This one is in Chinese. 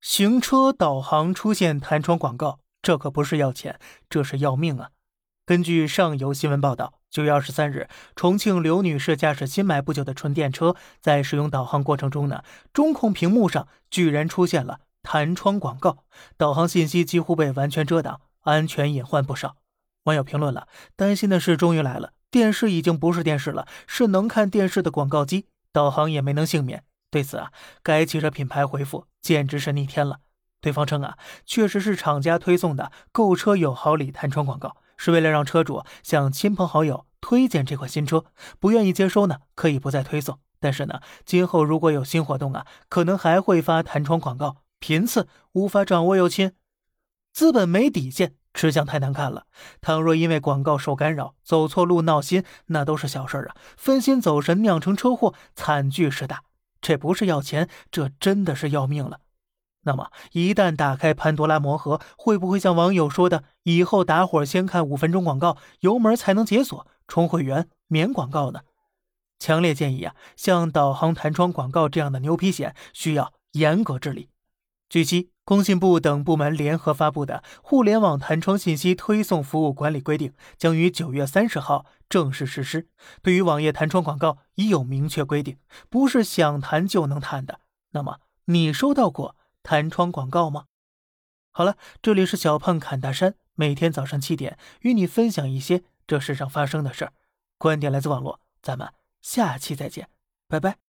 行车导航出现弹窗广告，这可不是要钱，这是要命啊！根据上游新闻报道，九月二十三日，重庆刘女士驾驶新买不久的纯电车，在使用导航过程中呢，中控屏幕上居然出现了弹窗广告，导航信息几乎被完全遮挡，安全隐患不少。网友评论了：担心的事终于来了，电视已经不是电视了，是能看电视的广告机，导航也没能幸免。对此啊，该汽车品牌回复简直是逆天了。对方称啊，确实是厂家推送的购车有好礼弹窗广告，是为了让车主向亲朋好友推荐这款新车。不愿意接收呢，可以不再推送。但是呢，今后如果有新活动啊，可能还会发弹窗广告，频次无法掌握哟亲。资本没底线，吃相太难看了。倘若因为广告受干扰，走错路闹心，那都是小事啊。分心走神酿成车祸，惨剧是大。这不是要钱，这真的是要命了。那么，一旦打开潘多拉魔盒，会不会像网友说的，以后打火先看五分钟广告，油门才能解锁充会员免广告呢？强烈建议啊，像导航弹窗广告这样的牛皮癣，需要严格治理。据悉，工信部等部门联合发布的《互联网弹窗信息推送服务管理规定》将于九月三十号正式实施。对于网页弹窗广告，已有明确规定，不是想弹就能弹的。那么，你收到过弹窗广告吗？好了，这里是小胖侃大山，每天早上七点与你分享一些这世上发生的事儿，观点来自网络，咱们下期再见，拜拜。